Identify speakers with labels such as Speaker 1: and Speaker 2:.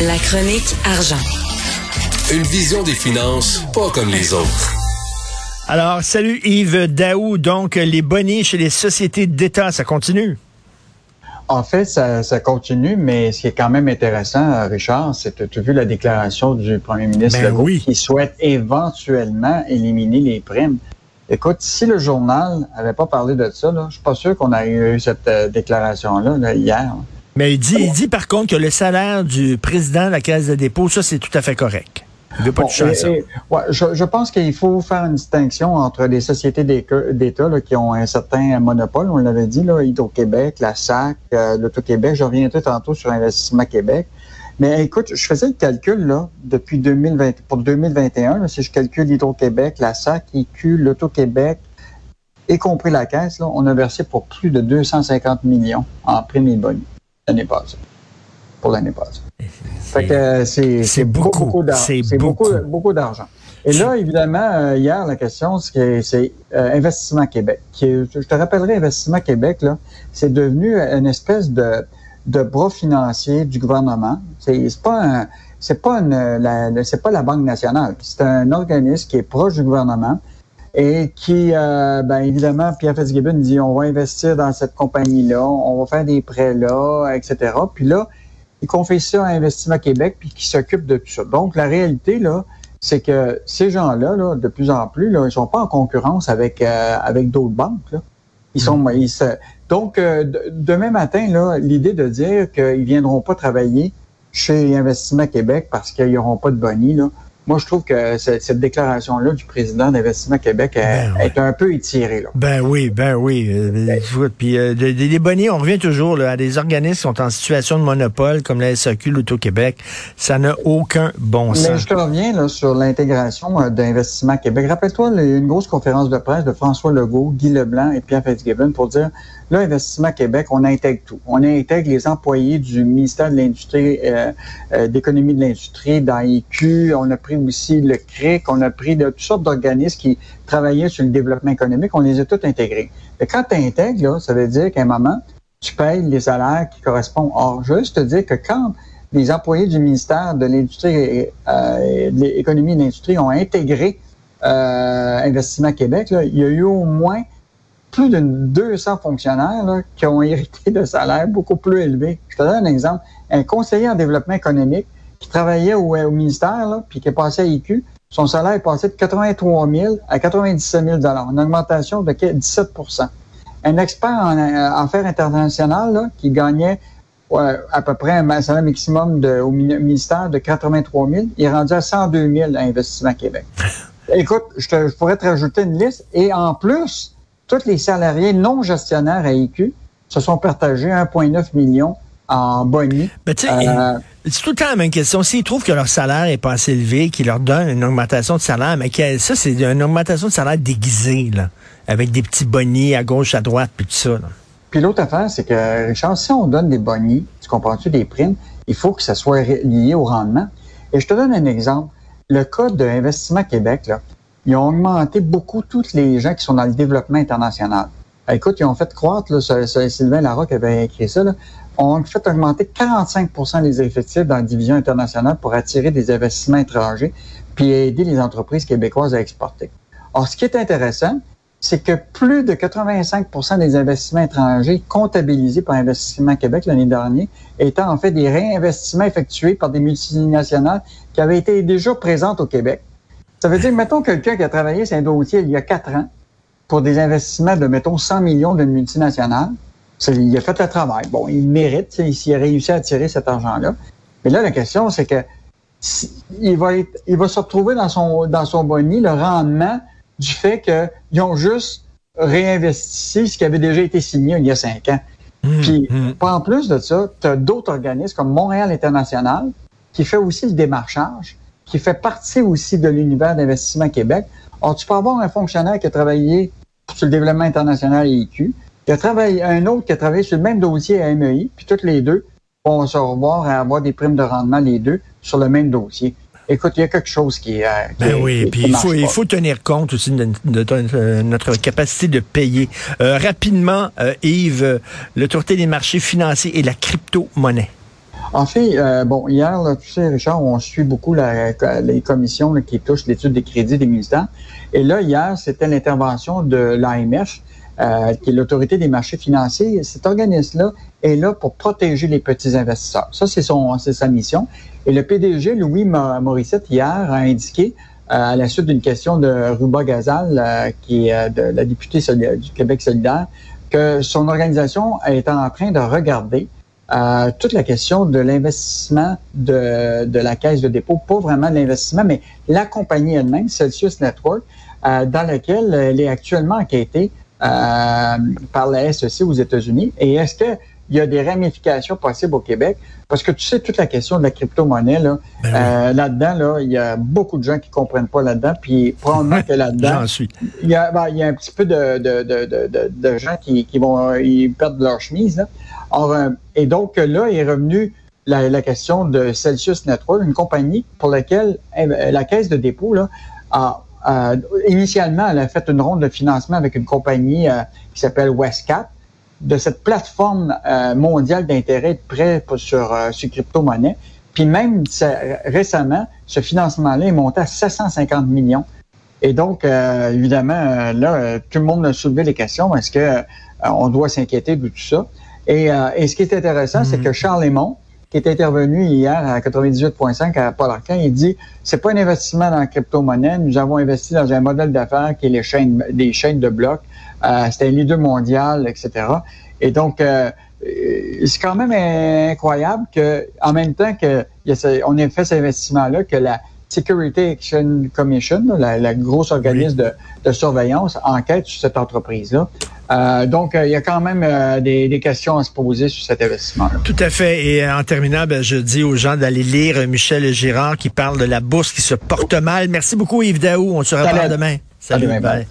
Speaker 1: La chronique argent.
Speaker 2: Une vision des finances pas comme les autres.
Speaker 3: Alors, salut Yves Daou. Donc, les bonnets chez les sociétés d'État, ça continue?
Speaker 4: En fait, ça, continue, mais ce qui est quand même intéressant, Richard, c'est que tu as vu la déclaration du premier ministre
Speaker 3: ben
Speaker 4: qui souhaite éventuellement éliminer les primes. Écoute, si le journal n'avait pas parlé de ça, là, je suis pas sûr qu'on ait eu cette euh, déclaration-là hier.
Speaker 3: Mais il dit, il dit par contre que le salaire du président de la Caisse de dépôt, ça, c'est tout à fait correct. Il veut pas toucher ça.
Speaker 4: ouais, je, je, pense qu'il faut faire une distinction entre les sociétés d'État qui ont un certain monopole, on l'avait dit, Hydro-Québec, la SAC, euh, l'Auto-Québec. Je reviendrai tantôt sur Investissement Québec. Mais écoute, je faisais le calcul là, depuis 2020, pour 2021, si je calcule Hydro-Québec, la SAC, IQ, l'Auto-Québec, y compris la caisse, là, on a versé pour plus de 250 millions en primes et bonus l'année passée. Pour l'année passée. Fait que c'est beaucoup, beaucoup d'argent. C'est beaucoup, beaucoup d'argent. Et là, évidemment, euh, hier, la question, c'est euh, Investissement Québec. Qui je te rappellerai, Investissement Québec, là, c'est devenu une espèce de de bras financiers du gouvernement. C'est pas c'est pas la, c'est pas la Banque nationale. C'est un organisme qui est proche du gouvernement et qui, euh, ben évidemment, Pierre Fitzgibbon dit on va investir dans cette compagnie-là, on va faire des prêts là, etc. Puis là, il confie ça à Investissement Québec puis qui s'occupe de tout ça. Donc la réalité là, c'est que ces gens-là, là, de plus en plus, là, ils sont pas en concurrence avec euh, avec d'autres banques. Là. Ils sont, mm. ils donc, euh, demain matin, là, l'idée de dire qu'ils viendront pas travailler chez Investissement Québec parce qu'ils n'auront pas de bonnie, là, moi, je trouve que cette, déclaration-là du président d'Investissement Québec ben est, un peu étirée. Là.
Speaker 3: Ben oui, ben oui. Euh, ben. Puis euh, des bonnets, on revient toujours là, à des organismes qui sont en situation de monopole, comme la SAQ, l'Auto-Québec. Ça n'a aucun bon sens.
Speaker 4: Mais je te reviens là, sur l'intégration euh, d'Investissement Québec. Rappelle-toi, il y a eu une grosse conférence de presse de François Legault, Guy Leblanc et Pierre Fitzgibbon pour dire Là, Investissement Québec, on intègre tout. On intègre les employés du ministère de l'Industrie, euh, euh, d'économie de l'industrie, dans IQ. On a pris aussi le CRIC. On a pris de toutes sortes d'organismes qui travaillaient sur le développement économique. On les a tous intégrés. Et quand tu intègres, là, ça veut dire qu'à un moment, tu payes les salaires qui correspondent. Or, juste te dire que quand les employés du ministère de l'Industrie euh, de l'économie de l'industrie ont intégré euh, Investissement Québec, là, il y a eu au moins plus de 200 fonctionnaires qui ont hérité de salaires beaucoup plus élevés. Je te donne un exemple. Un conseiller en développement économique qui travaillait au, ministère, là, puis qui est passé à IQ, son salaire est passé de 83 000 à 97 000 une augmentation de 17% Un expert en euh, affaires internationales qui gagnait à peu près un salaire maximum de, au ministère de 83 000, il est rendu à 102 000 à Investissement Québec. Écoute, je, te, je pourrais te rajouter une liste. Et en plus, tous les salariés non gestionnaires à IQ se sont partagés 1,9 million en boni.
Speaker 3: Ben, euh, c'est tout le temps la même question. S'ils trouvent que leur salaire est pas assez élevé, qu'ils leur donnent une augmentation de salaire, mais ça, c'est une augmentation de salaire déguisée, là, avec des petits bonnies à gauche, à droite, puis tout ça.
Speaker 4: Puis l'autre affaire, c'est que, Richard, si on donne des bonnies, tu comprends-tu, des primes, il faut que ça soit lié au rendement. Et je te donne un exemple. Le code d'Investissement Québec, là, ils ont augmenté beaucoup tous les gens qui sont dans le développement international. Écoute, ils ont fait croître, là, Sylvain Larocque avait écrit ça, là, ont fait augmenter 45% des effectifs dans la division internationale pour attirer des investissements étrangers puis aider les entreprises québécoises à exporter. Or, ce qui est intéressant, c'est que plus de 85% des investissements étrangers comptabilisés par Investissement Québec l'année dernière étaient en fait des réinvestissements effectués par des multinationales qui avaient été déjà présentes au Québec ça veut dire, mettons, quelqu'un qui a travaillé sur un dossier il y a quatre ans pour des investissements de, mettons, 100 millions d'une multinationale. Il a fait le travail. Bon, il mérite, s'il a réussi à attirer cet argent-là. Mais là, la question, c'est que il va être, il va se retrouver dans son, dans son boni le rendement du fait qu'ils ont juste réinvesti ce qui avait déjà été signé il y a cinq ans. Mmh, Puis, mmh. en plus de ça, tu as d'autres organismes comme Montréal International qui fait aussi le démarchage qui fait partie aussi de l'univers d'investissement Québec. Or, tu peux avoir un fonctionnaire qui a travaillé sur le développement international et IQ, qui a travaillé, un autre qui a travaillé sur le même dossier à MEI, puis toutes les deux vont se revoir et avoir des primes de rendement, les deux, sur le même dossier. Écoute, il y a quelque chose qui, est... Euh,
Speaker 3: ben oui, puis il faut, il faut tenir compte aussi de, notre capacité de payer. Euh, rapidement, euh, Yves, l'autorité des marchés financiers et la crypto-monnaie.
Speaker 4: En fait, euh, bon, hier, là, tu sais, Richard, on suit beaucoup la, les commissions qui touchent l'étude des crédits des militants. Et là, hier, c'était l'intervention de l'AMF, euh, qui est l'autorité des marchés financiers. Cet organisme-là est là pour protéger les petits investisseurs. Ça, c'est son, c'est sa mission. Et le PDG, Louis Morissette, hier, a indiqué euh, à la suite d'une question de Ruba Gazal, euh, qui est de la députée du Québec solidaire, que son organisation est en train de regarder euh, toute la question de l'investissement de, de, la caisse de dépôt, pas vraiment l'investissement, mais la compagnie elle-même, Celsius Network, euh, dans laquelle elle est actuellement enquêtée euh, par la SEC aux États-Unis. Et est-ce que il y a des ramifications possibles au Québec? Parce que tu sais, toute la question de la crypto-monnaie, là, ben euh, là-dedans, là, il y a beaucoup de gens qui comprennent pas là-dedans. Puis probablement que là-dedans, il, y a, ben, il y a un petit peu de, de, de, de, de gens qui, qui vont ils perdent leur chemise. Là. Euh, et donc là, est revenu la, question de Celsius Network, une compagnie pour laquelle euh, la caisse de dépôt là, a, initialement, elle a fait une ronde de financement avec une compagnie qui s'appelle Westcap de cette plateforme euh, mondiale d'intérêt de prêt sur, euh, sur crypto-monnaie. Puis même récemment, ce financement-là est monté à 750 millions. Et donc, euh, évidemment, là, tout le monde a soulevé les questions. Est-ce que on doit s'inquiéter de tout ça? Et, et ce qui est intéressant, c'est que mm-hmm. Charles Lemont, qui est intervenu hier à 98.5 à Paul Arcand, il dit c'est pas un investissement dans la crypto-monnaie. Nous avons investi dans un modèle d'affaires qui est les chaînes, des chaînes de blocs. Euh, C'était un leader mondial, etc. Et donc, euh, c'est quand même incroyable que, en même temps que y a on ait fait cet investissement-là, que la Security Action Commission, la, la grosse organisme de, de, surveillance, enquête sur cette entreprise-là. Euh, donc, euh, il y a quand même euh, des, des, questions à se poser sur cet investissement-là.
Speaker 3: Tout à fait. Et en terminant, ben, je dis aux gens d'aller lire Michel Girard qui parle de la bourse qui se porte mal. Merci beaucoup, Yves Daou. On se revoit demain.
Speaker 4: Salut. Salut